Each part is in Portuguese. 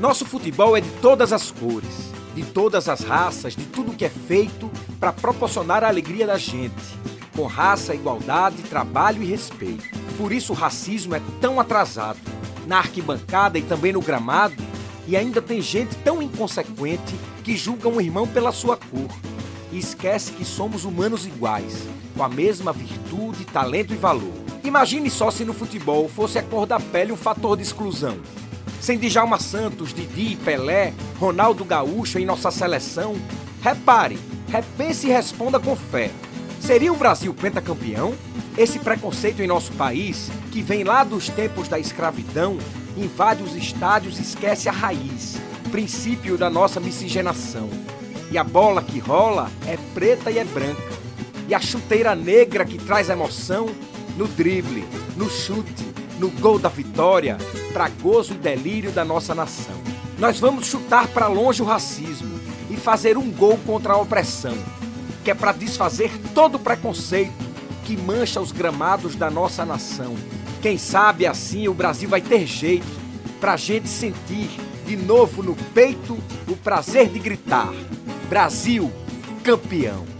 Nosso futebol é de todas as cores, de todas as raças, de tudo que é feito para proporcionar a alegria da gente, com raça, igualdade, trabalho e respeito. Por isso o racismo é tão atrasado. Na arquibancada e também no gramado, e ainda tem gente tão inconsequente que julga um irmão pela sua cor e esquece que somos humanos iguais, com a mesma virtude, talento e valor. Imagine só se no futebol fosse a cor da pele um fator de exclusão. Sem Djalma Santos, Didi, Pelé, Ronaldo Gaúcho em nossa seleção, repare, repense e responda com fé. Seria o Brasil pentacampeão? Esse preconceito em nosso país, que vem lá dos tempos da escravidão, invade os estádios e esquece a raiz, princípio da nossa miscigenação. E a bola que rola é preta e é branca. E a chuteira negra que traz emoção no drible, no chute, no gol da vitória, para gozo e delírio da nossa nação. Nós vamos chutar para longe o racismo e fazer um gol contra a opressão, que é para desfazer todo preconceito que mancha os gramados da nossa nação. Quem sabe assim o Brasil vai ter jeito para a gente sentir de novo no peito o prazer de gritar: Brasil, campeão!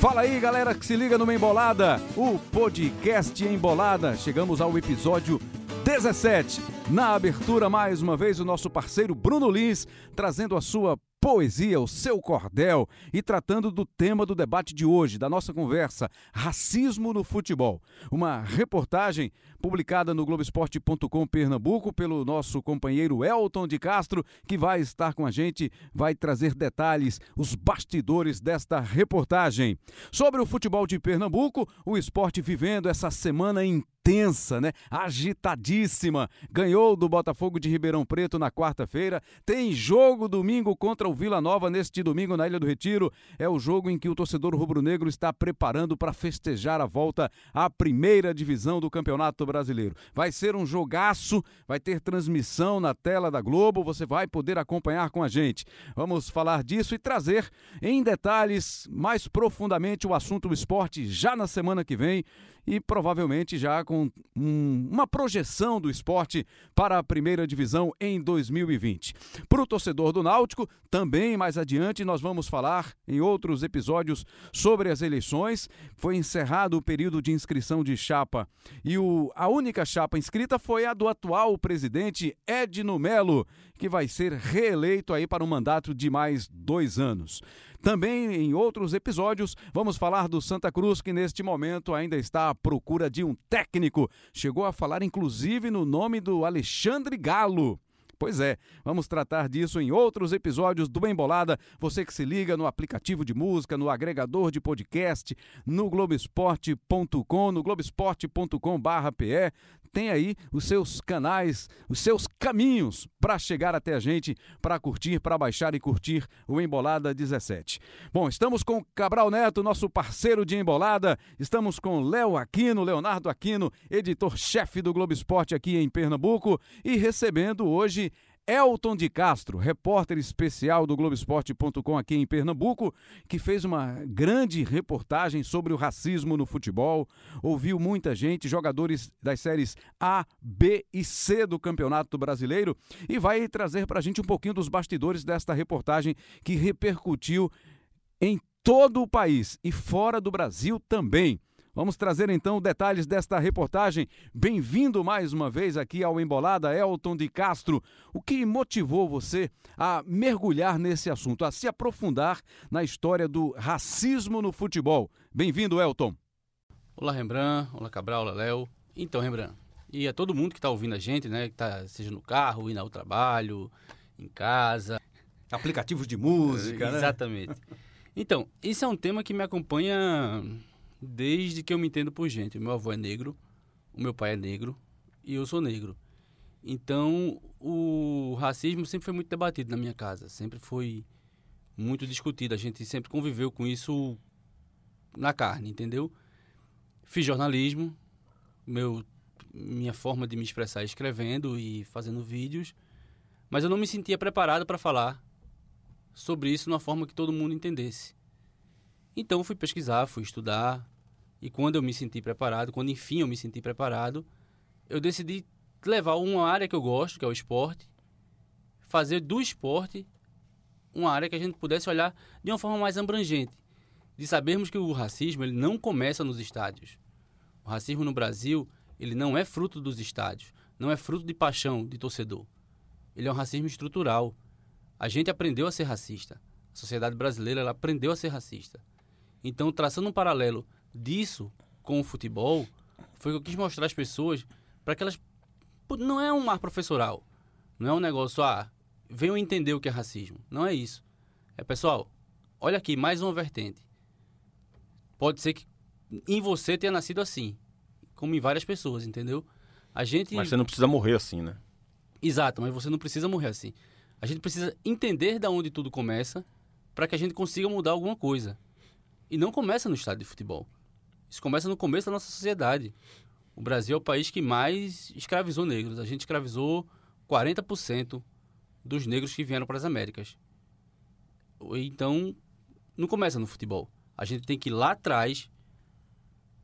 Fala aí, galera que se liga numa embolada, o podcast Embolada. Chegamos ao episódio 17. Na abertura, mais uma vez, o nosso parceiro Bruno Lins trazendo a sua poesia, o seu cordel e tratando do tema do debate de hoje, da nossa conversa, racismo no futebol. Uma reportagem publicada no Globoesporte.com Pernambuco pelo nosso companheiro Elton de Castro, que vai estar com a gente, vai trazer detalhes, os bastidores desta reportagem. Sobre o futebol de Pernambuco, o esporte vivendo essa semana intensa, né? Agitadíssima. Ganhou do Botafogo de Ribeirão Preto na quarta-feira. Tem jogo domingo contra o Vila Nova neste domingo na Ilha do Retiro. É o jogo em que o torcedor rubro-negro está preparando para festejar a volta à primeira divisão do Campeonato Brasileiro. Vai ser um jogaço, vai ter transmissão na tela da Globo, você vai poder acompanhar com a gente. Vamos falar disso e trazer em detalhes mais profundamente o assunto do esporte já na semana que vem e provavelmente já com um, uma projeção do esporte para a primeira divisão em 2020. Para o torcedor do Náutico, também mais adiante nós vamos falar em outros episódios sobre as eleições. Foi encerrado o período de inscrição de chapa e o, a única chapa inscrita foi a do atual presidente Edno Melo, que vai ser reeleito aí para um mandato de mais dois anos. Também em outros episódios, vamos falar do Santa Cruz, que neste momento ainda está à procura de um técnico. Chegou a falar, inclusive, no nome do Alexandre Galo. Pois é, vamos tratar disso em outros episódios do Bem Bolada. Você que se liga no aplicativo de música, no agregador de podcast, no globesport.com, no globesport.com/pe, tem aí os seus canais, os seus caminhos para chegar até a gente, para curtir, para baixar e curtir o Embolada 17. Bom, estamos com Cabral Neto, nosso parceiro de Embolada, estamos com Léo Aquino, Leonardo Aquino, editor-chefe do Globo Esporte aqui em Pernambuco e recebendo hoje Elton de Castro, repórter especial do Globoesporte.com aqui em Pernambuco, que fez uma grande reportagem sobre o racismo no futebol. Ouviu muita gente, jogadores das séries A, B e C do Campeonato Brasileiro, e vai trazer para a gente um pouquinho dos bastidores desta reportagem que repercutiu em todo o país e fora do Brasil também. Vamos trazer então detalhes desta reportagem. Bem-vindo mais uma vez aqui ao Embolada, Elton de Castro. O que motivou você a mergulhar nesse assunto, a se aprofundar na história do racismo no futebol? Bem-vindo, Elton. Olá, Rembrandt. Olá, Cabral. Olá, Léo. Então, Rembrandt, e a todo mundo que está ouvindo a gente, né, que tá, seja no carro, indo ao trabalho, em casa. Aplicativos de música, né? Exatamente. Então, isso é um tema que me acompanha desde que eu me entendo por gente. Meu avô é negro, o meu pai é negro e eu sou negro. Então, o racismo sempre foi muito debatido na minha casa, sempre foi muito discutido. A gente sempre conviveu com isso na carne, entendeu? Fiz jornalismo, meu, minha forma de me expressar é escrevendo e fazendo vídeos, mas eu não me sentia preparado para falar sobre isso de uma forma que todo mundo entendesse. Então fui pesquisar, fui estudar, e quando eu me senti preparado, quando enfim eu me senti preparado, eu decidi levar uma área que eu gosto, que é o esporte, fazer do esporte uma área que a gente pudesse olhar de uma forma mais abrangente, de sabermos que o racismo ele não começa nos estádios. O racismo no Brasil ele não é fruto dos estádios, não é fruto de paixão de torcedor. Ele é um racismo estrutural. A gente aprendeu a ser racista. A sociedade brasileira ela aprendeu a ser racista. Então, traçando um paralelo disso com o futebol, foi que eu quis mostrar às pessoas para que elas não é um mar professoral, não é um negócio ah, venham entender o que é racismo. Não é isso. É, pessoal, olha aqui, mais uma vertente. Pode ser que em você tenha nascido assim, como em várias pessoas, entendeu? A gente Mas você não precisa morrer assim, né? Exato, mas você não precisa morrer assim. A gente precisa entender da onde tudo começa para que a gente consiga mudar alguma coisa. E não começa no estádio de futebol. Isso começa no começo da nossa sociedade. O Brasil é o país que mais escravizou negros. A gente escravizou 40% dos negros que vieram para as Américas. Então, não começa no futebol. A gente tem que ir lá atrás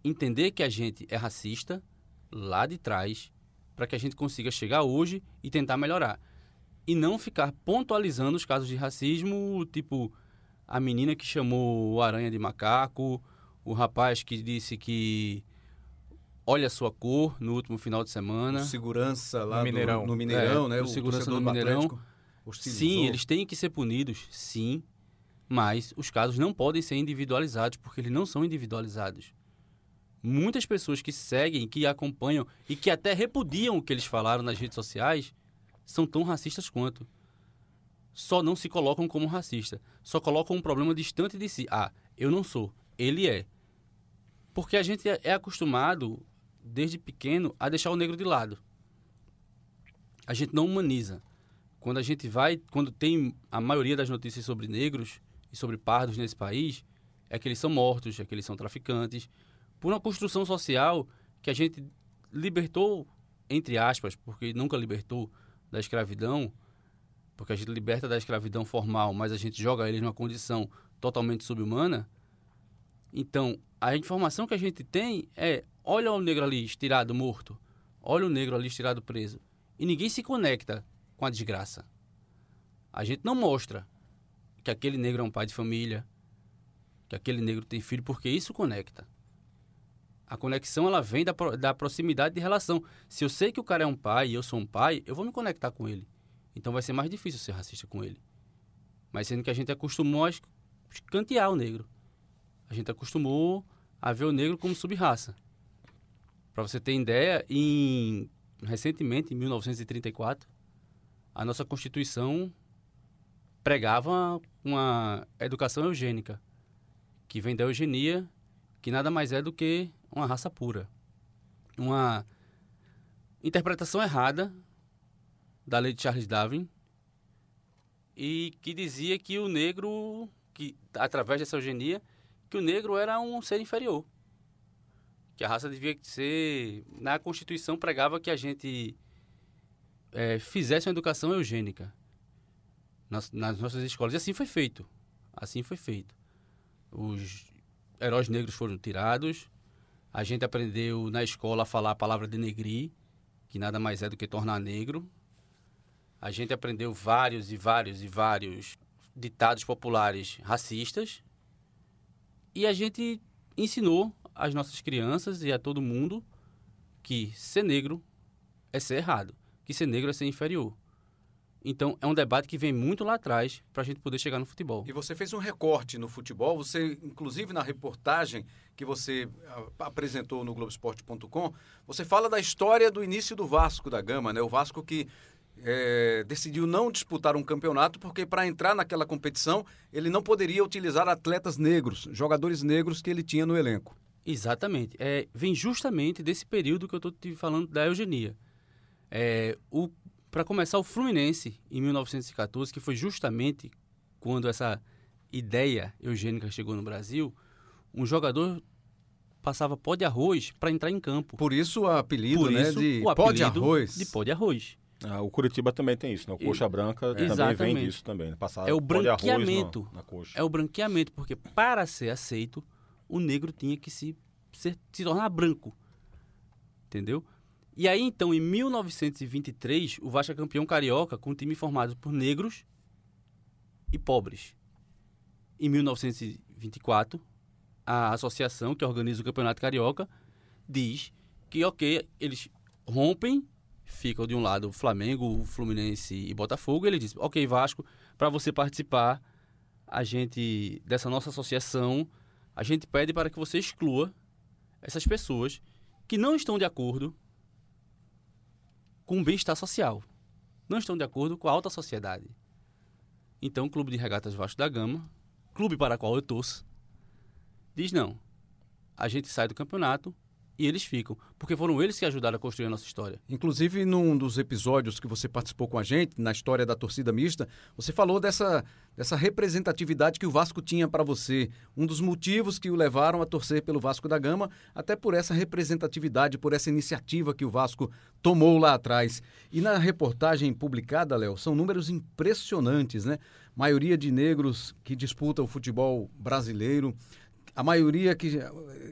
entender que a gente é racista, lá de trás, para que a gente consiga chegar hoje e tentar melhorar. E não ficar pontualizando os casos de racismo, tipo a menina que chamou o aranha de macaco, o rapaz que disse que olha a sua cor no último final de semana. O segurança lá no Mineirão, do, no Mineirão é, né? O, o segurança no Mineirão. Sim, eles têm que ser punidos, sim, mas os casos não podem ser individualizados porque eles não são individualizados. Muitas pessoas que seguem, que acompanham e que até repudiam o que eles falaram nas redes sociais são tão racistas quanto. Só não se colocam como racista, só colocam um problema distante de si. Ah, eu não sou, ele é. Porque a gente é acostumado desde pequeno a deixar o negro de lado. A gente não humaniza. Quando a gente vai, quando tem a maioria das notícias sobre negros e sobre pardos nesse país, é que eles são mortos, é que eles são traficantes, por uma construção social que a gente libertou, entre aspas, porque nunca libertou da escravidão, porque a gente liberta da escravidão formal, mas a gente joga eles numa condição totalmente subhumana. Então, a informação que a gente tem é: olha o negro ali estirado, morto, olha o negro ali estirado, preso. E ninguém se conecta com a desgraça. A gente não mostra que aquele negro é um pai de família, que aquele negro tem filho, porque isso conecta. A conexão ela vem da, da proximidade de relação. Se eu sei que o cara é um pai e eu sou um pai, eu vou me conectar com ele. Então vai ser mais difícil ser racista com ele. Mas sendo que a gente acostumou a escantear o negro. A gente acostumou a ver o negro como subraça. Para você ter ideia, em, recentemente, em 1934, a nossa Constituição pregava uma educação eugênica, que vem da eugenia, que nada mais é do que uma raça pura. Uma interpretação errada da lei de Charles Darwin e que dizia que o negro, que através dessa eugenia, que o negro era um ser inferior. Que a raça devia ser. Na Constituição pregava que a gente é, fizesse uma educação eugênica nas, nas, nossas escolas. E assim foi feito. Assim foi feito. Os heróis negros foram tirados. A gente aprendeu na escola a falar a palavra denegrir, que nada mais é do que tornar negro. A gente aprendeu vários e vários e vários ditados populares racistas. E a gente ensinou às nossas crianças e a todo mundo que ser negro é ser errado que ser negro é ser inferior. Então, é um debate que vem muito lá atrás para a gente poder chegar no futebol. E você fez um recorte no futebol, você, inclusive na reportagem que você ah, apresentou no Globoesporte.com, você fala da história do início do Vasco da Gama, né? O Vasco que é, decidiu não disputar um campeonato porque para entrar naquela competição ele não poderia utilizar atletas negros, jogadores negros que ele tinha no elenco. Exatamente. É, vem justamente desse período que eu estou te falando da eugenia. É, Para começar, o Fluminense, em 1914, que foi justamente quando essa ideia eugênica chegou no Brasil, um jogador passava pó de arroz para entrar em campo. Por isso o apelido, Por né, isso, de o pó de arroz. De pó de arroz. Ah, o Curitiba também tem isso, né? O coxa branca é. também vem disso também. Né? Passar é o branqueamento. Na, na coxa. É o branqueamento, porque para ser aceito, o negro tinha que se, ser, se tornar branco. Entendeu? E aí, então, em 1923, o Vasco é campeão carioca com um time formado por negros e pobres. Em 1924, a associação que organiza o Campeonato Carioca diz que, ok, eles rompem, ficam de um lado Flamengo, Fluminense e Botafogo, ele diz, ok, Vasco, para você participar, a gente, dessa nossa associação, a gente pede para que você exclua essas pessoas que não estão de acordo com o bem-estar social. Não estão de acordo com a alta sociedade. Então, o Clube de Regatas Vasco da Gama, clube para o qual eu torço, diz não. A gente sai do campeonato e eles ficam, porque foram eles que ajudaram a construir a nossa história. Inclusive, num dos episódios que você participou com a gente, na história da torcida mista, você falou dessa, dessa representatividade que o Vasco tinha para você. Um dos motivos que o levaram a torcer pelo Vasco da Gama, até por essa representatividade, por essa iniciativa que o Vasco tomou lá atrás. E na reportagem publicada, Léo, são números impressionantes, né? Maioria de negros que disputam o futebol brasileiro a maioria que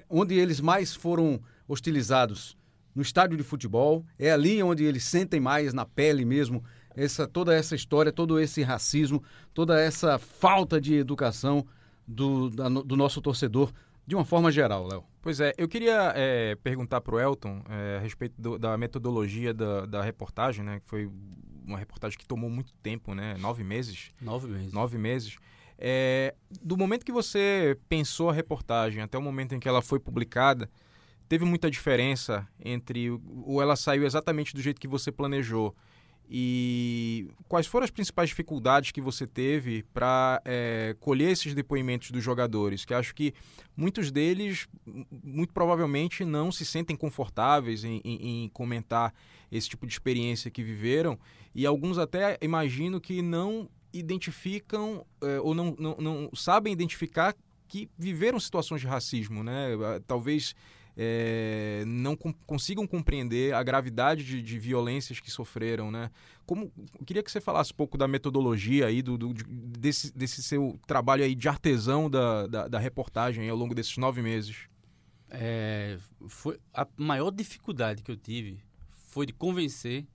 onde eles mais foram hostilizados no estádio de futebol, é ali onde eles sentem mais na pele mesmo essa toda essa história, todo esse racismo, toda essa falta de educação do, da, do nosso torcedor de uma forma geral, Léo. Pois é, eu queria é, perguntar para o Elton é, a respeito do, da metodologia da, da reportagem, né? Que foi uma reportagem que tomou muito tempo, né? Nove meses. Nove meses. Nove meses. É, do momento que você pensou a reportagem até o momento em que ela foi publicada, teve muita diferença entre ou ela saiu exatamente do jeito que você planejou e quais foram as principais dificuldades que você teve para é, colher esses depoimentos dos jogadores? Que acho que muitos deles, muito provavelmente, não se sentem confortáveis em, em, em comentar esse tipo de experiência que viveram, e alguns até imagino que não identificam é, ou não, não, não, sabem identificar que viveram situações de racismo, né? Talvez é, não com, consigam compreender a gravidade de, de, violências que sofreram, né? Como queria que você falasse um pouco da metodologia aí do, do desse, desse, seu trabalho aí de artesão da, da, da reportagem ao longo desses nove meses. É, foi a maior dificuldade que eu tive foi de convencer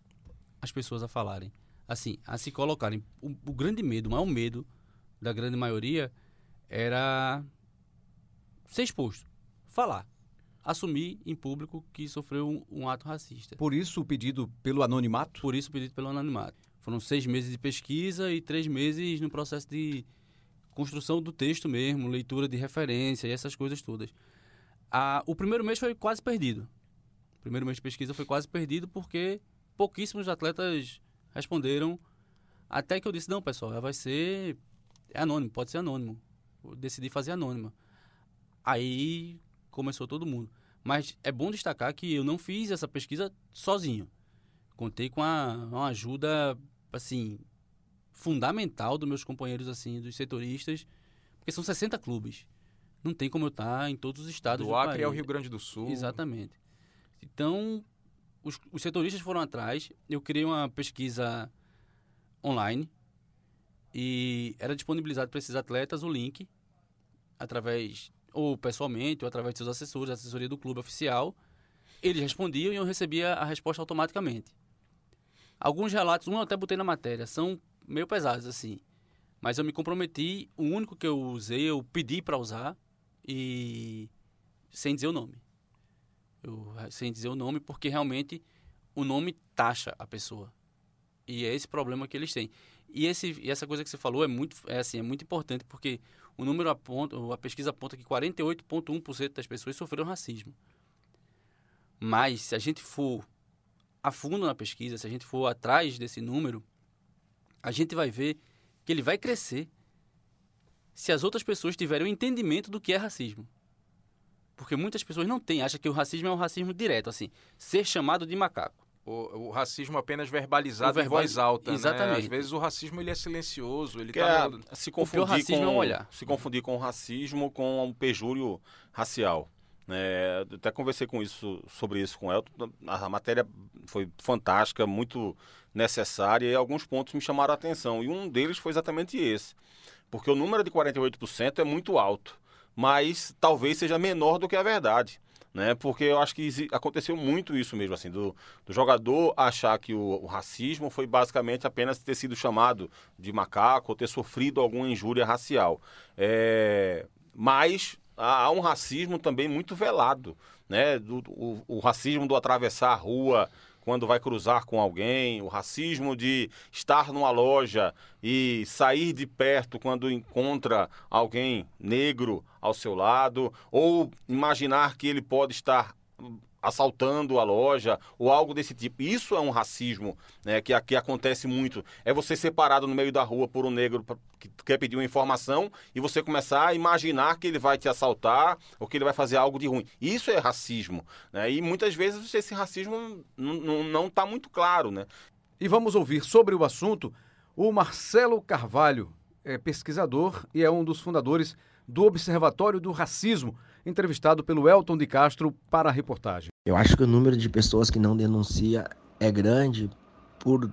as pessoas a falarem assim, a se colocarem. O, o grande medo, o maior medo da grande maioria era ser exposto, falar, assumir em público que sofreu um, um, ato racista. Por isso o pedido pelo anonimato? Por isso o pedido pelo anonimato. Foram seis meses de pesquisa e três meses no processo de construção do texto mesmo, leitura de referência e essas coisas todas. A, o primeiro mês foi quase perdido. O primeiro mês de pesquisa foi quase perdido porque pouquíssimos atletas responderam. Até que eu disse, não, pessoal, vai ser é anônimo, pode ser anônimo. Eu decidi fazer anônima. Aí começou todo mundo. Mas é bom destacar que eu não fiz essa pesquisa sozinho. Contei com a, uma ajuda, assim, fundamental dos meus companheiros, assim, dos setoristas, porque são 60 clubes. Não tem como eu estar em todos os estados do, do Acre país. ao Rio Grande do Sul. Exatamente. Então, os, os setoristas foram atrás. Eu criei uma pesquisa online e era disponibilizado para esses atletas o link através ou pessoalmente ou através de seus assessores, assessoria do clube oficial. Eles respondiam e eu recebia a resposta automaticamente. Alguns relatos, um eu até botei na matéria, são meio pesados assim. Mas eu me comprometi, o único que eu usei, eu pedi para usar e sem dizer o nome. Eu, sem dizer o nome, porque realmente o nome taxa a pessoa. E é esse problema que eles têm. E, esse, e essa coisa que você falou é muito, é assim, é muito importante, porque o número aponta, a pesquisa aponta que 48,1% das pessoas sofreram racismo. Mas se a gente for a fundo na pesquisa, se a gente for atrás desse número, a gente vai ver que ele vai crescer se as outras pessoas tiverem o um entendimento do que é racismo. Porque muitas pessoas não têm, acham que o racismo é um racismo direto, assim, ser chamado de macaco. O, o racismo apenas verbalizado verbal... em voz alta, Exatamente. Né? Às vezes o racismo ele é silencioso, ele que tá é, se confundir o racismo com, é um olhar. Se confundir com o racismo com um pejúrio racial. É, até conversei com isso, sobre isso com o Elton. A matéria foi fantástica, muito necessária e alguns pontos me chamaram a atenção. E um deles foi exatamente esse. Porque o número de 48% é muito alto mas talvez seja menor do que a verdade. Né? Porque eu acho que aconteceu muito isso mesmo, assim, do, do jogador achar que o, o, racismo foi basicamente apenas ter sido chamado de macaco ou ter sofrido alguma injúria racial. É, mas há um racismo também muito velado, né? Do, o, o racismo do atravessar a rua quando vai cruzar com alguém, o racismo de estar numa loja e sair de perto quando encontra alguém negro ao seu lado, ou imaginar que ele pode estar assaltando a loja ou algo desse tipo. Isso é um racismo né, que aqui acontece muito. É você ser parado no meio da rua por um negro que quer pedir uma informação e você começar a imaginar que ele vai te assaltar ou que ele vai fazer algo de ruim. Isso é racismo. Né? E muitas vezes esse racismo não está muito claro. Né? E vamos ouvir sobre o assunto o Marcelo Carvalho, é pesquisador e é um dos fundadores do Observatório do Racismo entrevistado pelo Elton de Castro para a reportagem. Eu acho que o número de pessoas que não denuncia é grande por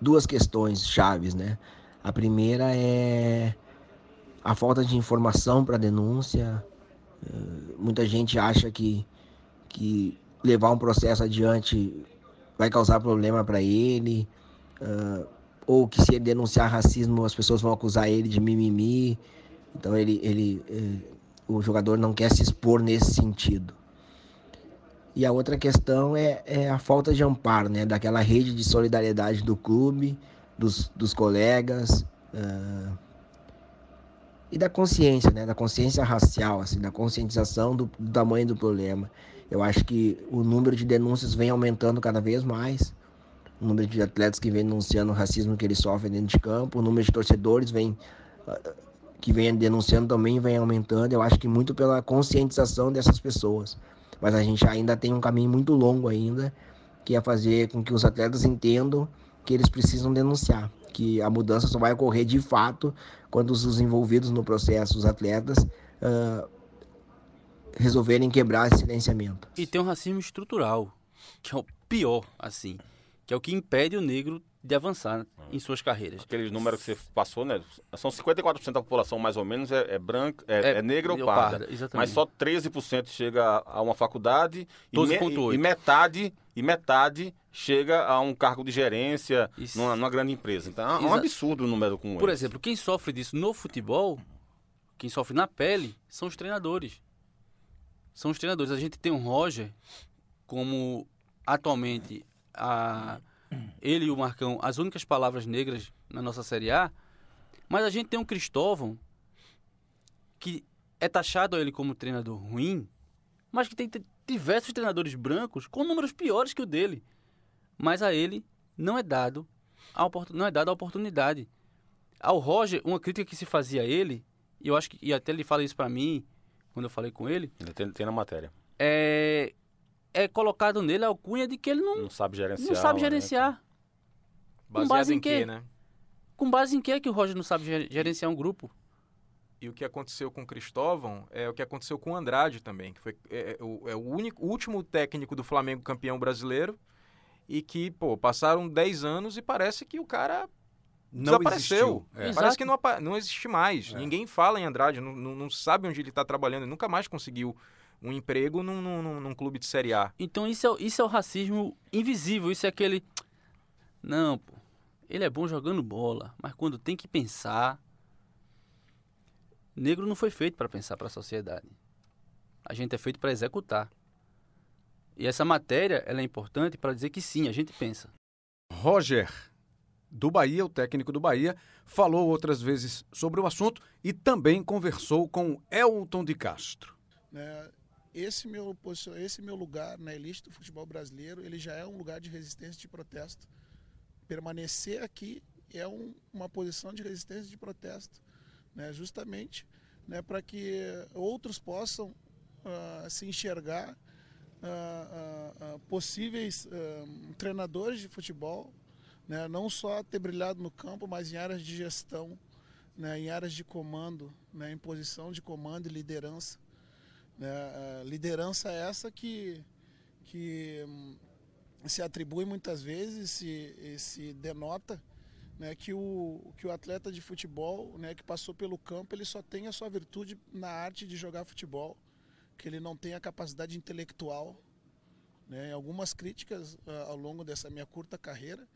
duas questões chaves, né? A primeira é a falta de informação para denúncia. Eh, muita gente acha que, que levar um processo adiante vai causar problema para ele, uh, ou que se ele denunciar racismo as pessoas vão acusar ele de mimimi. Então ele, ele, ele eh, o jogador não quer se expor nesse sentido. E a outra questão é, é a falta de amparo, né? Daquela rede de solidariedade do clube, dos, dos colegas uh, e da consciência, né? Da consciência racial, assim, da conscientização do, do tamanho do problema. Eu acho que o número de denúncias vem aumentando cada vez mais. O número de atletas que vem denunciando o racismo que eles sofrem dentro de campo, o número de torcedores vem uh, que vem denunciando também vem aumentando. Eu acho que muito pela conscientização dessas pessoas. Mas a gente ainda tem um caminho muito longo ainda, que é fazer com que os atletas entendam que eles precisam denunciar, que a mudança só vai ocorrer de fato quando os envolvidos no processo, os atletas, uh, resolverem quebrar esse silenciamento. E tem um racismo estrutural, que é o pior, assim, que é o que impede o negro de avançar em suas carreiras. Aqueles números que você passou, né? São 54% da população, mais ou menos, é, é branca, é, é, é negra ou parda. parda mas só 13% chega a uma faculdade e, me, e, metade e metade chega a um cargo de gerência numa, numa, grande empresa. Então é um absurdo o número com Por esse. exemplo, quem sofre disso no futebol, quem sofre na pele, são os treinadores. São os treinadores. A gente tem um Roger como atualmente a ele e o Marcão, as únicas palavras negras na nossa Série A. Mas a gente tem um Cristóvão que é taxado a ele como treinador ruim, mas que tem diversos treinadores brancos com números piores que o dele. Mas a ele não é dado a não é dada a oportunidade. Ao Roger, uma crítica que se fazia a ele, e eu acho que e até ele fala isso para mim quando eu falei com ele. Tem, tem na matéria. É é colocado nele a alcunha de que ele não, não sabe gerenciar. Não sabe gerenciar. Né? Com base em quê, né? Com base em quê que o Roger não sabe gerenciar um grupo? E o que aconteceu com o Cristóvão é o que aconteceu com o Andrade também, que foi é, é, o, é o, único, o último técnico do Flamengo campeão brasileiro e que, pô, passaram 10 anos e parece que o cara não desapareceu. É. Parece que não, não existe mais. É. Ninguém fala em Andrade, não, não, não sabe onde ele está trabalhando, ele nunca mais conseguiu um emprego num, num, num, clube de Série A. Então isso é, isso é o racismo invisível, isso é aquele... Não, pô, ele é bom jogando bola, mas quando tem que pensar... Negro não foi feito para pensar para a sociedade. A gente é feito para executar. E essa matéria ela é importante para dizer que sim, a gente pensa. Roger, do Bahia, o técnico do Bahia, falou outras vezes sobre o assunto e também conversou com Elton de Castro. Né, esse meu, esse meu lugar na elite do futebol brasileiro, ele já é um lugar de resistência de protesto. Permanecer aqui é um, uma posição de resistência de protesto, né? justamente né, para que outros possam uh, se enxergar uh, uh, possíveis treinadores de futebol, né? não só ter brilhado no campo, mas em áreas de gestão, né? em áreas de comando, né? em posição de comando e liderança. Né? liderança é essa que, que hum, se atribui muitas vezes, se, se denota né, que, o, que o atleta de futebol né, que passou pelo campo ele só tem a sua virtude na arte de jogar futebol. que ele não tem a capacidade intelectual. Né? Algumas críticas uh, ao longo dessa minha curta carreira,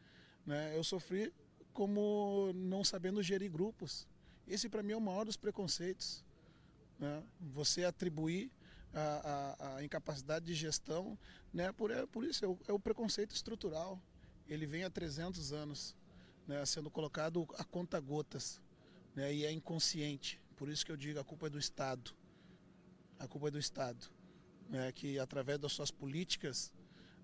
né, eu sofri como não sabendo gerir grupos. Esse para mim é o maior dos preconceitos. Né? Você atribuir a, a, a, incapacidade de gestão, né? por, é, por isso é o, é o preconceito estrutural. Ele vem há 300 anos né, sendo colocado a conta gotas né, e é inconsciente. Por isso que eu digo a culpa é do Estado. A culpa é do Estado, né, que através das suas políticas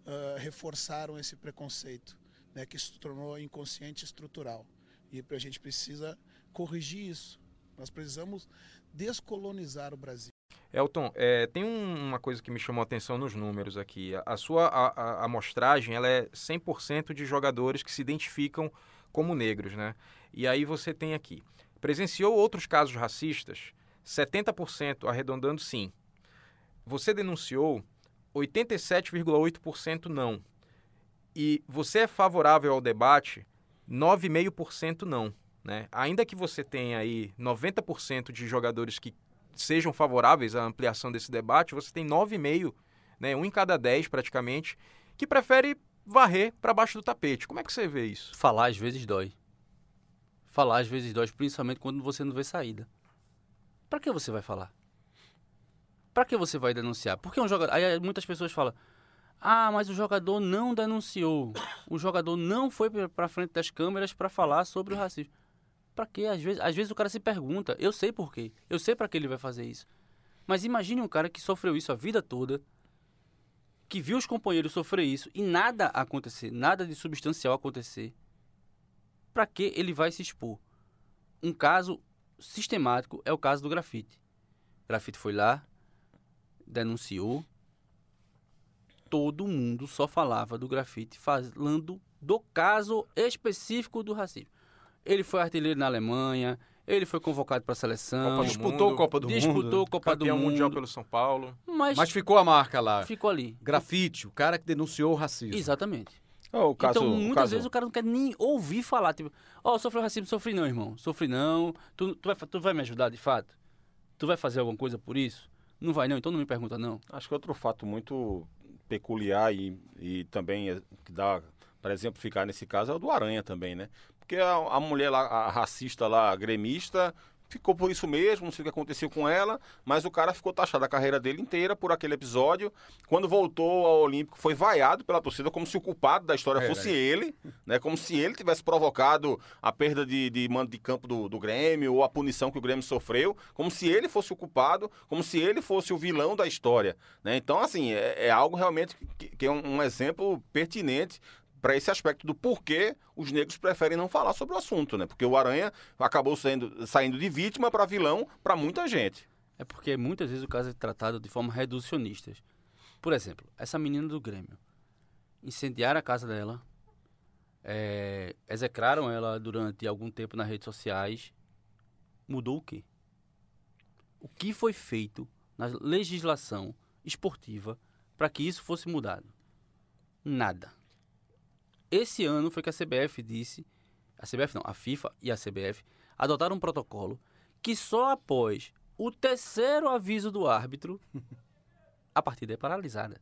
uh, reforçaram esse preconceito, né, que se tornou inconsciente estrutural. E a gente precisa corrigir isso. Nós precisamos descolonizar o Brasil. Elton, é, tem um, uma coisa que me chamou a atenção nos números aqui. A, a sua a, a amostragem é 100% de jogadores que se identificam como negros, né? E aí você tem aqui. Presenciou outros casos racistas? 70% arredondando sim. Você denunciou 87,8% não. E você é favorável ao debate? 9,5% não. Né? Ainda que você tenha aí 90% de jogadores que sejam favoráveis à ampliação desse debate, você tem 9,5%, né? um em cada 10 praticamente, que prefere varrer para baixo do tapete. Como é que você vê isso? Falar às vezes dói. Falar às vezes dói, principalmente quando você não vê saída. Para que você vai falar? Para que você vai denunciar? Porque um jogador. Aí muitas pessoas falam: "Ah, mas o jogador não denunciou. O jogador não foi para frente das câmeras para falar sobre o racismo." Para que às vezes, às vezes o cara se pergunta: "Eu sei por quê. Eu sei para que ele vai fazer isso." Mas imagine um cara que sofreu isso a vida toda, que viu os companheiros sofrer isso e nada acontecer, nada de substancial acontecer, para que ele vai se expor? Um caso sistemático é o caso do grafite. O grafite foi lá, denunciou, todo mundo só falava do grafite falando do caso específico do racismo. Ele foi artilheiro na Alemanha, ele foi convocado para a seleção. Copa disputou a Copa do disputou Mundo. Disputou Copa do Mundo. Mundial pelo São Paulo. Mas, Mas ficou a marca lá. Ficou ali. Grafite, o cara que denunciou o racismo. Exatamente. Oh, caso, então, muitas caso... vezes o cara não quer nem ouvir falar. Tipo, ó, oh, sofreu racismo, sofri não, irmão. Sofri não. Tu, tu, vai, tu vai me ajudar de fato? Tu vai fazer alguma coisa por isso? Não vai não, então não me pergunta não. Acho que outro fato muito peculiar e, e também é, que dá para exemplificar nesse caso é o do Aranha também, né? Porque a, a mulher lá, a racista lá, a gremista, ficou por isso mesmo, não sei o que aconteceu com ela, mas o cara ficou taxado a carreira dele inteira por aquele episódio. Quando voltou ao Olímpico, foi vaiado pela torcida como se o culpado da história é, fosse ele, né? Como se ele tivesse provocado a perda de, de mando de campo do, do Grêmio ou a punição que o Grêmio sofreu, como se ele fosse o culpado, como se ele fosse o vilão da história, né? Então, assim, é, é algo realmente que, que é um, um exemplo pertinente para esse aspecto do porquê os negros preferem não falar sobre o assunto, né? Porque o Aranha acabou sendo, saindo de vítima para vilão para muita gente. É porque muitas vezes o caso é tratado de forma reducionista. Por exemplo, essa menina do Grêmio. Incendiaram a casa dela, é, execraram ela durante algum tempo nas redes sociais. Mudou o quê? O que foi feito na legislação esportiva para que isso fosse mudado? Nada. Esse ano foi que a CBF disse, a CBF não, a FIFA e a CBF adotaram um protocolo que só após o terceiro aviso do árbitro a partida é paralisada.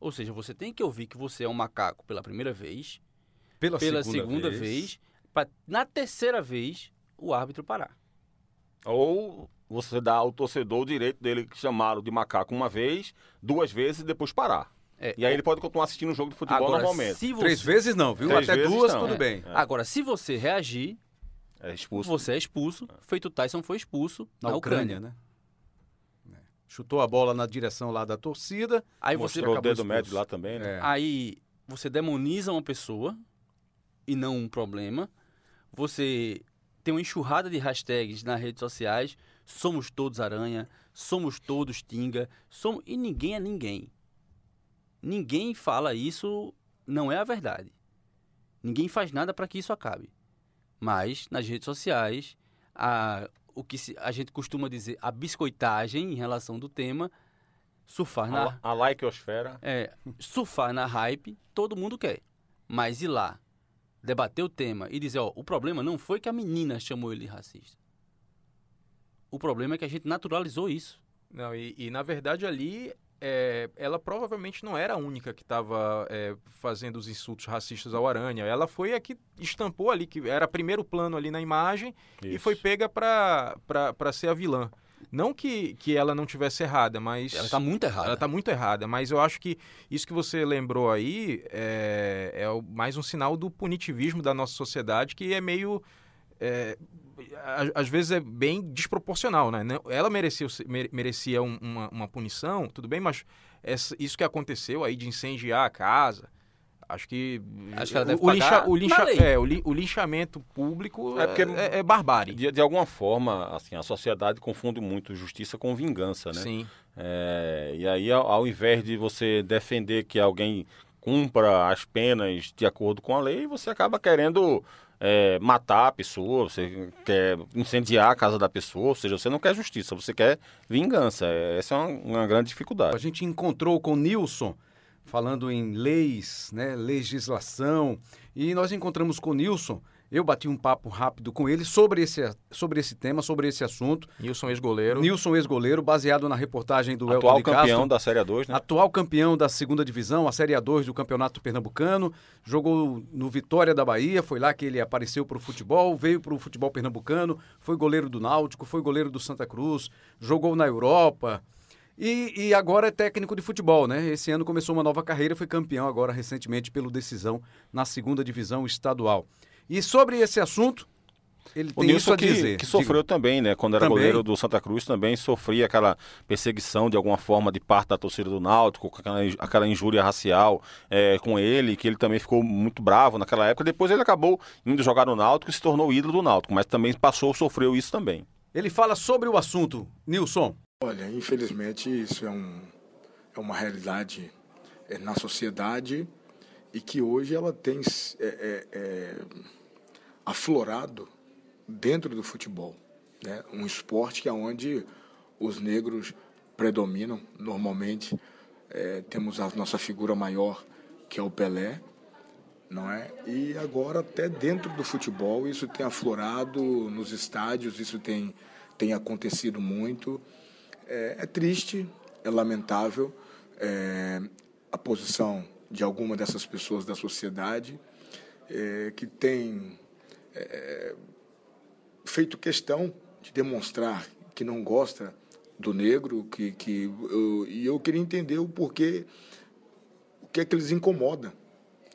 Ou seja, você tem que ouvir que você é um macaco pela primeira vez, pela, pela segunda, segunda, vez, vez pra, na terceira vez o árbitro parar. Ou você dá ao torcedor o direito dele chamá-lo de macaco uma vez, duas vezes e depois parar. É, e aí ele pode continuar assistindo o jogo de futebol Agora, normalmente. se você- Três vezes não, viu? Três Até duas, não, tudo é. bem. Agora, se você reagir, É expulso. você é expulso, feito Tyson foi expulso Na, na, Ucrânia, Ucrânia. né? É. Chutou a bola na direção lá da torcida. Aí você Mostrou o acabou dedo expulso. médio lá também, né? É. Aí você demoniza uma pessoa e não um problema. Você tem uma enxurrada de hashtags nas redes sociais. Somos todos aranha, somos todos tinga, somos... e ninguém é ninguém. Ninguém fala isso, não é a verdade. Ninguém faz nada para que isso acabe. Mas nas redes sociais, a, o que se- a gente costuma dizer, a biscoitagem em relação do tema, surfar na, A, a likeosfera. é, surfar na hype, todo mundo quer. Mas ir lá, debater o tema e dizer, ó, o problema não foi que a menina chamou ele de racista. O problema é que a gente naturalizou isso. Não, e, e na verdade ali é, ela provavelmente não era a única que estava é, fazendo os insultos racistas ao Aranha. Ela foi a que estampou ali, que era primeiro plano ali na imagem Isso. e foi pega para ser a vilã. Não que, que ela não tivesse errada, mas. Ela tá muito errada. Ela tá muito errada, mas eu acho que isso que você lembrou aí é, é mais um sinal do punitivismo da nossa sociedade, que é meio. É, às vezes é bem desproporcional, né? Ela merecia, mere- merecia um- uma, uma punição, tudo bem, mas essa- isso que aconteceu aí de incendiar a casa. Acho que. Acho que ela o- deve o, lincha- o lincha- é, o, li- o linchamento público É é, porque- é- é barbárie. De, de alguma forma, assim, a sociedade confunde muito justiça com vingança, né? Sim. É, e aí, ao, ao invés de você defender que alguém cumpra as penas de acordo com a lei, você acaba querendo é, matar a pessoa, você quer incendiar a casa da pessoa, ou seja, você não quer justiça, você quer vingança. Essa é uma, uma grande A dificuldade. gente encontrou com o Nilson, falando em leis, né, legislação, e nós encontramos com o Nilson. Eu bati um papo rápido com ele sobre esse, sobre esse tema, sobre esse assunto. Nilson, ex-goleiro. Nilson, ex-goleiro, baseado na reportagem do Atual Elton de Castro. campeão da Série A2, né? Atual campeão da segunda divisão, a Série A2 do Campeonato Pernambucano, jogou no Vitória da Bahia, foi lá que ele apareceu para o futebol, veio para o futebol pernambucano, foi goleiro do Náutico, foi goleiro do Santa Cruz, jogou na Europa e, e agora é técnico de futebol, né? Esse ano começou uma nova carreira, foi campeão agora recentemente pelo Decisão na segunda divisão estadual. E sobre esse assunto, ele O tem isso Nilson a que, dizer. que sofreu também, né? Quando era Também. goleiro do Santa Cruz, também sofria aquela perseguição de alguma forma de parte da torcida do Náutico, com aquela, inj- aquela injúria racial é, com ele, que ele também ficou muito bravo naquela época. Depois ele acabou indo jogar no Náutico e se tornou ídolo do Náutico, mas também passou, sofreu isso também. Ele fala sobre o assunto. Nilson. Olha, infelizmente isso é, um, é uma realidade é, na sociedade e que hoje ela tem é, é, é, aflorado dentro do futebol. Né? Um esporte que é onde os negros predominam normalmente. É, temos a nossa figura maior, que é o Pelé, não é? E agora até dentro do futebol isso tem aflorado nos estádios, isso tem, tem acontecido muito. É, é triste, é lamentável é, a posição de alguma dessas pessoas da sociedade é, que tem é, feito questão de demonstrar que não gosta do negro, que, que eu, e eu queria entender o porquê, o que é que eles incomoda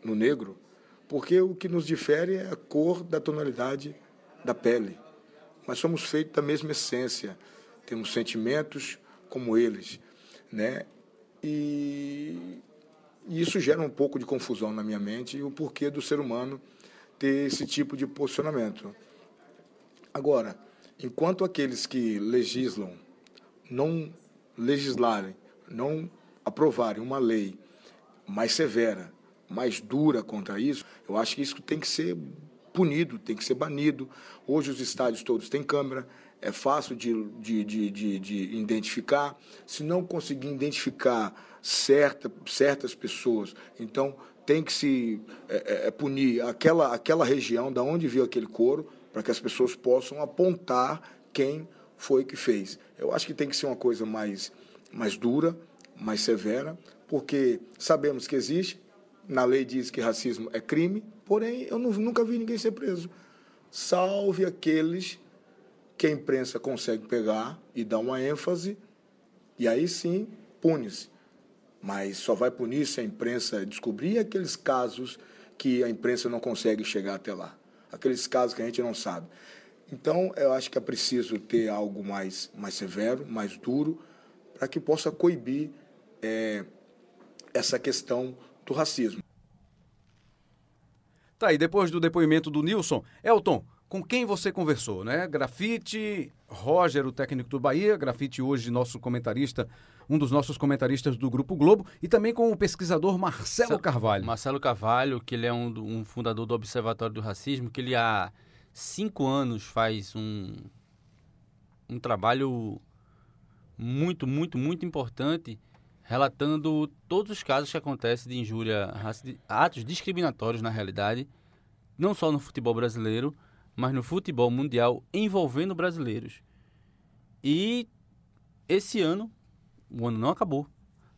no negro, porque o que nos difere é a cor da tonalidade da pele. Mas somos feitos da mesma essência, temos sentimentos como eles, né? E, isso gera um pouco de confusão na minha mente e o porquê do ser humano ter esse tipo de posicionamento. Agora, enquanto aqueles que legislam não legislarem, não aprovarem uma lei mais severa, mais dura contra isso, eu acho que isso tem que ser punido, tem que ser banido. Hoje os estádios todos têm câmera, é fácil de, de, de, de, de identificar. Se não conseguir identificar certa, certas pessoas, então tem que se é, é, punir aquela, aquela região da onde viu aquele couro, para que as pessoas possam apontar quem foi que fez. Eu acho que tem que ser uma coisa mais, mais dura, mais severa, porque sabemos que existe, na lei diz que racismo é crime, porém eu não, nunca vi ninguém ser preso. Salve aqueles que a imprensa consegue pegar e dar uma ênfase, e aí sim pune-se. Mas só vai punir se a imprensa descobrir aqueles casos que a imprensa não consegue chegar até lá. Aqueles casos que a gente não sabe. Então, eu acho que é preciso ter algo mais, mais severo, mais duro, para que possa coibir é, essa questão do racismo. Tá, e depois do depoimento do Nilson, Elton, com quem você conversou, né? Grafite, Roger, o técnico do Bahia, Grafite hoje nosso comentarista, um dos nossos comentaristas do Grupo Globo, e também com o pesquisador Marcelo Sa- Carvalho. Marcelo Carvalho, que ele é um, um fundador do Observatório do Racismo, que ele há cinco anos faz um, um trabalho muito, muito, muito importante relatando todos os casos que acontecem de injúria, atos discriminatórios na realidade, não só no futebol brasileiro, mas no futebol mundial envolvendo brasileiros. E esse ano, o ano não acabou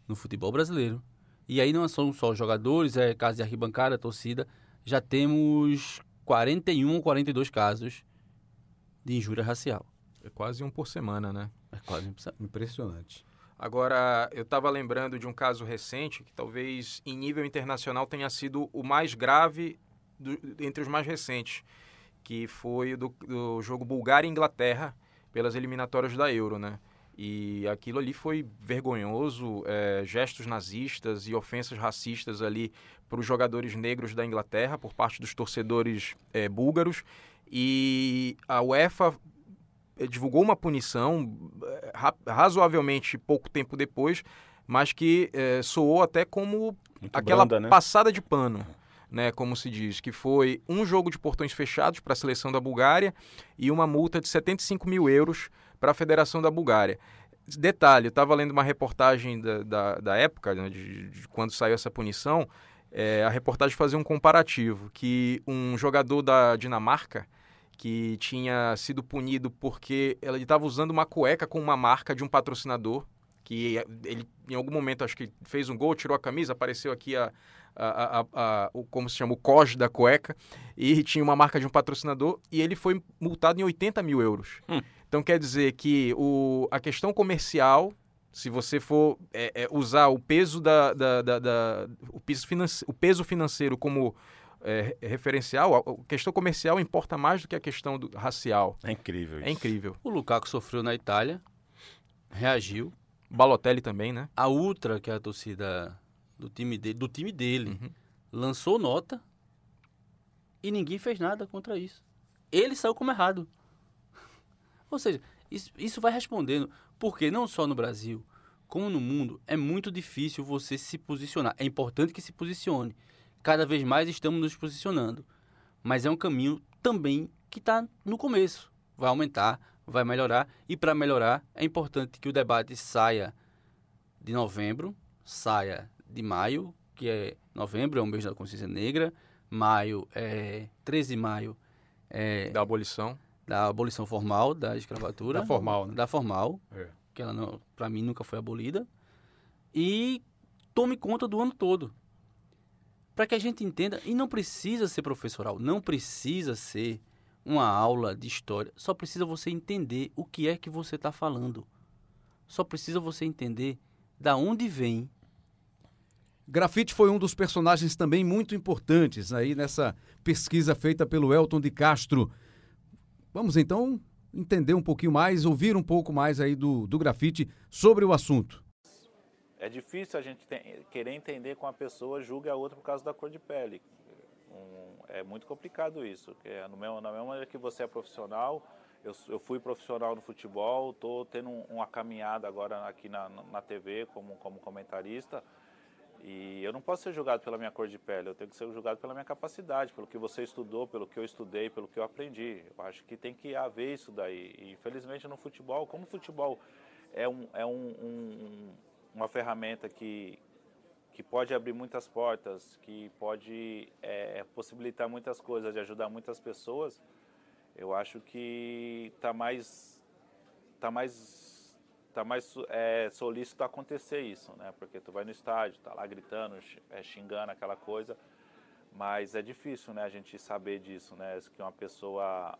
no futebol brasileiro. E aí não são só jogadores, é caso de arquibancada, torcida. Já temos 41 ou 42 casos de injúria racial. É quase um por semana, né? É quase um por semana. Impressionante. Agora, eu estava lembrando de um caso recente que talvez em nível internacional tenha sido o mais grave do, entre os mais recentes, que foi do, do jogo Bulgária e Inglaterra pelas eliminatórias da Euro, né? E aquilo ali foi vergonhoso, é, gestos nazistas e ofensas racistas ali para os jogadores negros da Inglaterra por parte dos torcedores é, búlgaros. E a UEFA é, divulgou uma punição é, ra razoavelmente pouco tempo depois, mas que é, soou até como Muito aquela branda, né? passada de pano. Né, como se diz, que foi um jogo de portões fechados para a seleção da Bulgária e uma multa de 75 mil euros para a Federação da Bulgária. Detalhe, eu estava lendo uma reportagem da, da, da época, né, de, de, quando saiu essa punição, é, a reportagem fazia um comparativo, que um jogador da Dinamarca, que tinha sido punido porque ele estava usando uma cueca com uma marca de um patrocinador, que ele em algum momento acho que fez um gol, tirou a camisa, apareceu aqui a, a, a, a, o, como se chama, o cos da cueca, e tinha uma marca de um patrocinador, e ele foi multado em 80 mil euros. Hum. Então quer dizer que o, a questão comercial, se você for é, é, usar o peso da, da, da, da o, peso o peso financeiro como é, referencial, a questão comercial importa mais do que a questão do, racial. É incrível. É incrível. O Lukaku sofreu na Itália, reagiu. Balotelli também, né? A Ultra, que é a torcida do time dele, do time dele uhum. lançou nota e ninguém fez nada contra isso. Ele saiu como errado. Ou seja, isso, isso vai respondendo, porque não só no Brasil, como no mundo, é muito difícil você se posicionar. É importante que se posicione. Cada vez mais estamos nos posicionando. Mas é um caminho também que está no começo. Vai aumentar, vai melhorar. E para melhorar, é importante que o debate saia de novembro, saia de maio, que é novembro, é o mês da consciência negra. Maio é 13 de maio. É, da abolição da abolição formal da escravatura. Da formal, né? Da formal, é. que ela, para mim, nunca foi abolida. E tome conta do ano todo. Para que a gente entenda, e não precisa ser professoral, não precisa ser uma aula de história, só precisa você entender o que é que você está falando. Só precisa você entender da onde vem. Grafite foi um dos personagens também muito importantes aí nessa pesquisa feita pelo Elton de Castro. Vamos então entender um pouquinho mais, ouvir um pouco mais aí do, do grafite sobre o assunto. É difícil a gente querer entender como a pessoa julga a outra por causa da cor de pele. Um, é muito complicado isso. É no mesmo, na mesma maneira que você é profissional, eu, eu fui profissional no futebol, estou tendo um, uma caminhada agora aqui na, na TV como, como comentarista. E eu não posso ser julgado pela minha cor de pele, eu tenho que ser julgado pela minha capacidade, pelo que você estudou, pelo que eu estudei, pelo que eu aprendi. Eu acho que tem que haver isso daí. E infelizmente no futebol, como o futebol é, um, é um, um, uma ferramenta que, que pode abrir muitas portas, que pode é, possibilitar muitas coisas, de ajudar muitas pessoas, eu acho que está mais, tá mais tá mais é, solícito acontecer isso, né? Porque tu vai no estádio, tá lá gritando, é, xingando aquela coisa, mas é difícil, né? A gente saber disso, né? Que uma pessoa,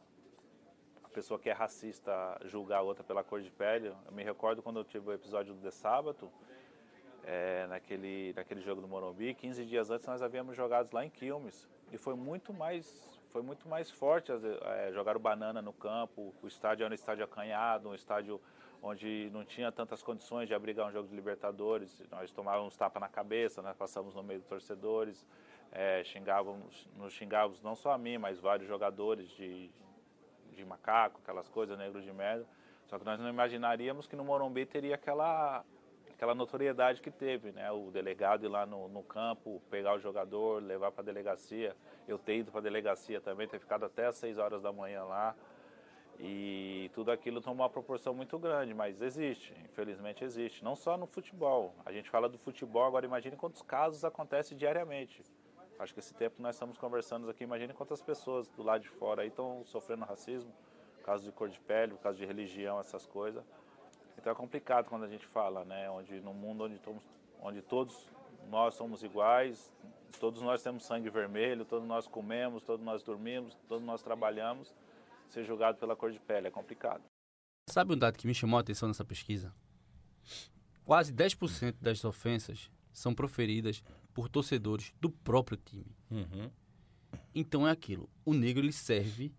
a pessoa que é racista julgar a outra pela cor de pele. Eu me recordo quando eu tive o episódio do The Sábado, é, naquele, naquele jogo do Morumbi, 15 dias antes nós havíamos jogado lá em Quilmes e foi muito mais foi muito mais forte é, jogar o banana no campo, o estádio era um estádio acanhado, um estádio onde não tinha tantas condições de abrigar um jogo de Libertadores. Nós tomávamos tapa na cabeça, nós passamos no meio dos torcedores, é, xingávamos, nos xingávamos não só a mim, mas vários jogadores de, de macaco, aquelas coisas, negro de merda. Só que nós não imaginaríamos que no Morumbi teria aquela aquela notoriedade que teve, né? O delegado ir lá no, no campo, pegar o jogador, levar para a delegacia. Eu ter ido para a delegacia também, ter ficado até às 6 horas da manhã lá. E tudo aquilo toma uma proporção muito grande, mas existe, infelizmente existe. Não só no futebol. A gente fala do futebol, agora imagine quantos casos acontecem diariamente. Acho que esse tempo nós estamos conversando aqui, imagine quantas pessoas do lado de fora estão sofrendo racismo, caso de cor de pele, caso de religião, essas coisas. Então é complicado quando a gente fala, né? Onde no mundo onde, todos, onde todos nós somos iguais, todos nós temos sangue vermelho, todos nós comemos, todos nós dormimos, todos nós trabalhamos, ser julgado pela cor de pele é complicado. Sabe um dado que me chamou a atenção nessa pesquisa? Quase 10% das ofensas são proferidas por torcedores do próprio time. Uhum. Então é aquilo. O negro ele serve,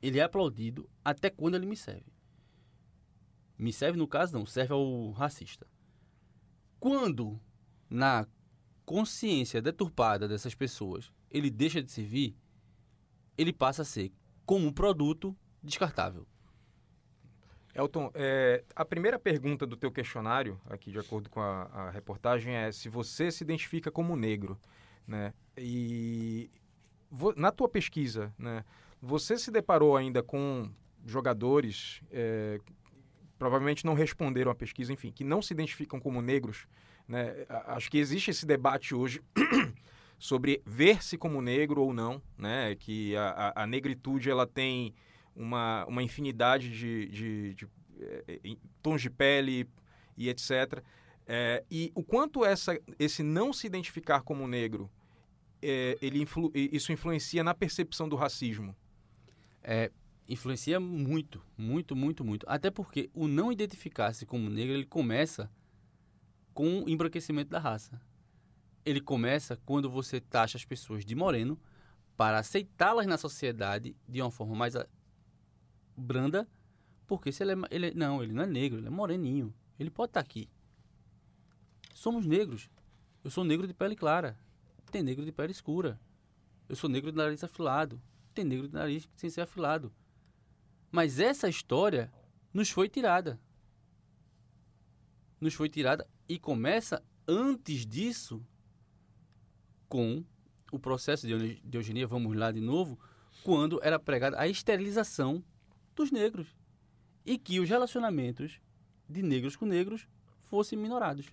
ele é aplaudido até quando ele me serve. Me serve no caso não, serve ao racista. Quando na consciência deturpada dessas pessoas ele deixa de servir, ele passa a ser como um produto descartável. Elton, é, a primeira pergunta do teu questionário, aqui de acordo com a, a, reportagem, é se você se identifica como negro, né? E vo, na tua pesquisa, né, você se deparou ainda com jogadores, é, provavelmente não responderam à pesquisa, enfim, que não se identificam como negros, né? Acho que existe esse debate hoje sobre ver-se como negro ou não, né? Que a, a, a negritude ela tem uma, uma infinidade de, de, de, de eh, tons de pele e etc. É, e o quanto essa, esse não se identificar como negro, é, ele influ, isso influencia na percepção do racismo? É, influencia muito, muito, muito, muito. Até porque o não identificar-se como negro, ele começa com o embranquecimento da raça. Ele começa quando você taxa as pessoas de moreno para aceitá-las na sociedade de uma forma mais branda, porque se ele é, ele não, ele não é negro, ele é moreninho. Ele pode estar tá aqui. Somos negros. Eu sou negro de pele clara. Tem negro de pele escura. Eu sou negro de nariz afilado. Tem negro de nariz sem ser afilado. Mas essa história nos foi tirada. Nos foi tirada e começa antes disso com o processo de eugenia, vamos lá de novo, quando era pregada a esterilização dos negros e que os relacionamentos de negros com negros fossem minorados.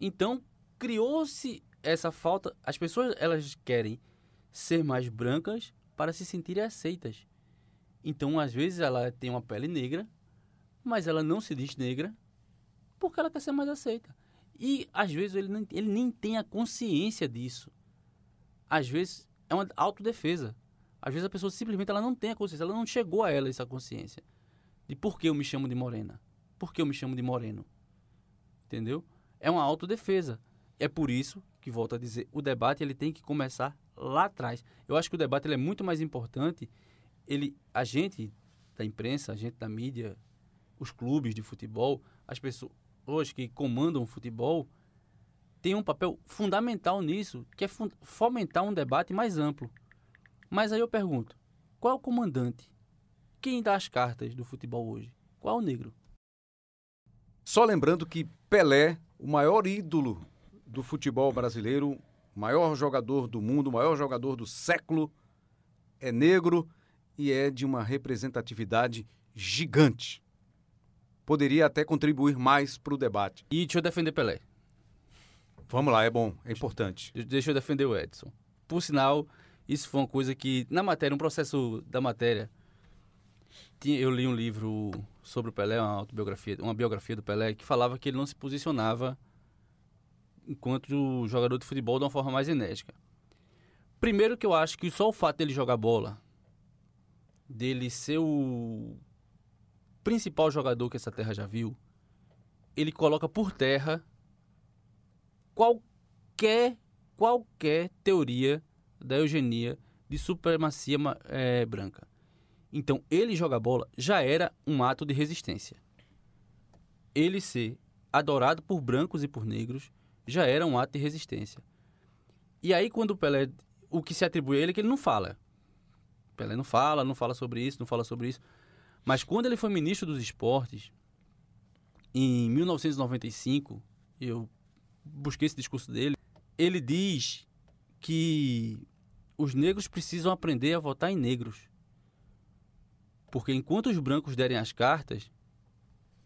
Então, criou-se essa falta, as pessoas elas querem ser mais brancas para se sentirem aceitas. Então, às vezes ela tem uma pele negra, mas ela não se diz negra porque ela quer ser mais aceita. E às vezes ele, nem, ele nem tem a consciência disso. Às vezes é uma autodefesa. Às vezes a pessoa simplesmente ela não tem a consciência, ela não chegou a ela essa consciência de por que eu me chamo de morena, por que eu me chamo de moreno. Entendeu? É uma autodefesa. É por isso que volto a dizer, o debate ele tem que começar lá atrás. Eu acho que o debate ele é muito mais importante. Ele, a gente da imprensa, a gente da mídia, os clubes de futebol, as pessoas que comandam o futebol, têm um papel fundamental nisso, que é fomentar um debate mais amplo. Mas aí eu pergunto: qual é o comandante? Quem dá as cartas do futebol hoje? Qual é o negro? Só lembrando que Pelé, o maior ídolo do futebol brasileiro, maior jogador do mundo, maior jogador do século, é negro e é de uma representatividade gigante. Poderia até contribuir mais para o debate. E deixa eu defender Pelé. Vamos lá, é bom, é importante. Deixa eu defender o Edson. Por sinal, isso foi uma coisa que, na matéria, um processo da matéria, eu li um livro sobre o Pelé, uma autobiografia, uma biografia do Pelé, que falava que ele não se posicionava enquanto jogador de futebol de uma forma mais enérgica. Primeiro que eu acho que só o fato dele jogar bola, dele ser o principal jogador que essa terra já viu, ele coloca por terra qualquer qualquer teoria da eugenia de supremacia é, branca. Então, ele jogar bola já era um ato de resistência. Ele ser adorado por brancos e por negros já era um ato de resistência. E aí, quando o Pelé. O que se atribui a ele é que ele não fala. Pelé não fala, não fala sobre isso, não fala sobre isso. Mas quando ele foi ministro dos esportes, em 1995, eu busquei esse discurso dele, ele diz que os negros precisam aprender a votar em negros. Porque enquanto os brancos derem as cartas,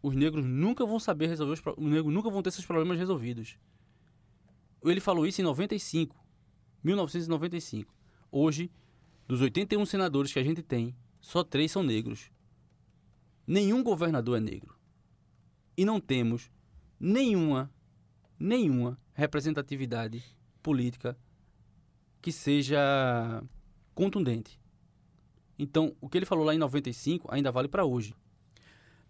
os negros nunca vão saber resolver os, os negros nunca vão ter seus problemas resolvidos. Ele falou isso em 95, 1995. Hoje, dos 81 senadores que a gente tem, só três são negros. Nenhum governador é negro. e não temos nenhuma, nenhuma representatividade política que seja contundente. Então, o que ele falou lá em 95 ainda vale para hoje.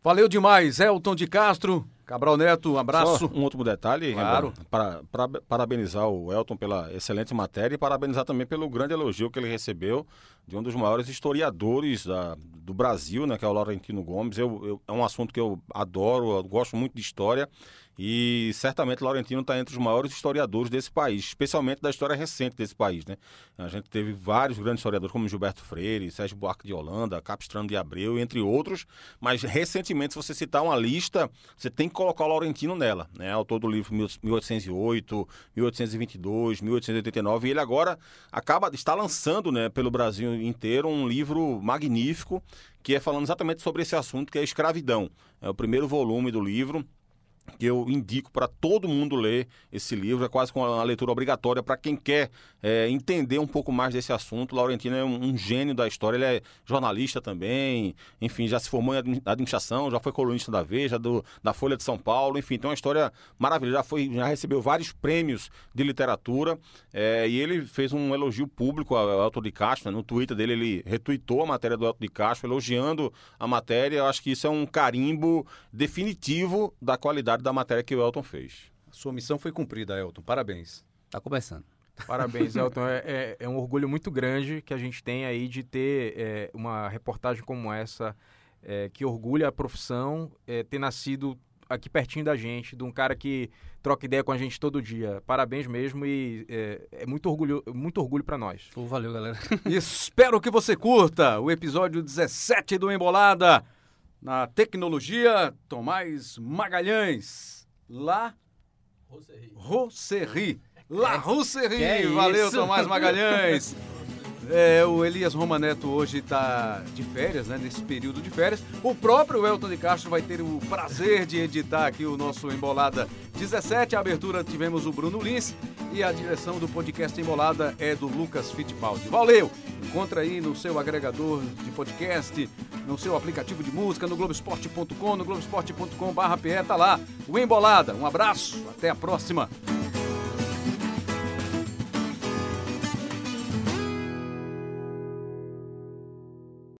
Valeu demais, Elton de Castro. Cabral Neto, um abraço. Só um último detalhe, Claro. para, para parabenizar o Elton pela excelente matéria e parabenizar também pelo grande elogio que ele recebeu de um dos maiores historiadores da- do Brasil, né, que é o Laurentino Gomes. Eu, eu- é um assunto que eu adoro, eu gosto muito de história e certamente Laurentino está entre os maiores historiadores desse país, especialmente da história recente desse país. Né? A gente teve vários grandes historiadores, como Gilberto Freire, Sérgio Buarque de Holanda, Capistrano de Abreu, entre outros, mas recentemente, se você citar uma lista, você tem que colocar o Laurentino nela, né? Autor do livro 1808, 1822, 1889, e ele agora acaba está lançando, né, pelo Brasil inteiro um livro magnífico que é falando exatamente sobre esse assunto que é a escravidão. É o primeiro volume do livro que eu indico para todo mundo ler esse livro, é quase uma leitura obrigatória para quem quer é, entender um pouco mais desse assunto. Laurentino é um, um gênio da história, ele é jornalista também, enfim, já se formou em admi- administração, já foi colunista da Veja, do, da Folha de São Paulo, enfim, tem uma história maravilhosa, já, foi, já recebeu vários prêmios de literatura é, e ele fez um elogio público ao Elton de Castro, né? no Twitter dele ele retweetou a matéria do Elton de Castro, elogiando a matéria, eu acho que isso é um carimbo definitivo da qualidade da matéria que o Elton fez. Sua missão foi cumprida, Elton. Parabéns. Tá começando. Parabéns, Elton. É, é- é um orgulho muito grande que a gente tem aí de ter é, uma reportagem como essa, é, que orgulha a profissão, é, ter nascido aqui pertinho da gente, de um cara que troca ideia com a gente todo dia. Parabéns mesmo e é, é muito orgulho, muito orgulho para nós. Pô, valeu, galera. Espero que você curta o episódio 17 do Embolada. Na tecnologia, Tomás Magalhães. Lá, Rosserri. Rosserri. que é Valeu, isso? Tomás Magalhães. É, o Elias Romaneto hoje está de férias, né? Nesse período de férias. O próprio Elton de Castro vai ter o prazer de editar aqui o nosso Embolada 17. A abertura tivemos o Bruno Lins e a direção do podcast Embolada é do Lucas Fittipaldi. Valeu! Encontra aí no seu agregador de podcast, no seu aplicativo de música, no Globoesporte.com, no Globoesporte.com.br, tá lá. O Embolada. Um abraço, até a próxima.